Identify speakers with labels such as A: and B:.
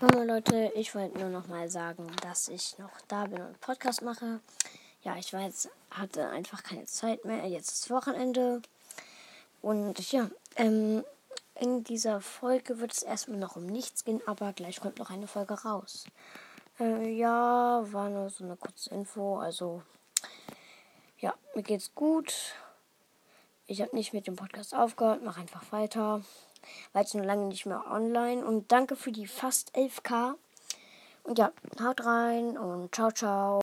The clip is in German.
A: Hallo Leute, ich wollte nur noch mal sagen, dass ich noch da bin und Podcast mache. Ja, ich weiß, hatte einfach keine Zeit mehr. Jetzt ist Wochenende. Und ja, ähm, in dieser Folge wird es erstmal noch um nichts gehen, aber gleich kommt noch eine Folge raus. Äh, ja, war nur so eine kurze Info. Also, ja, mir geht's gut. Ich habe nicht mit dem Podcast aufgehört, mache einfach weiter war jetzt nur lange nicht mehr online. Und danke für die fast 11k. Und ja, haut rein und ciao, ciao.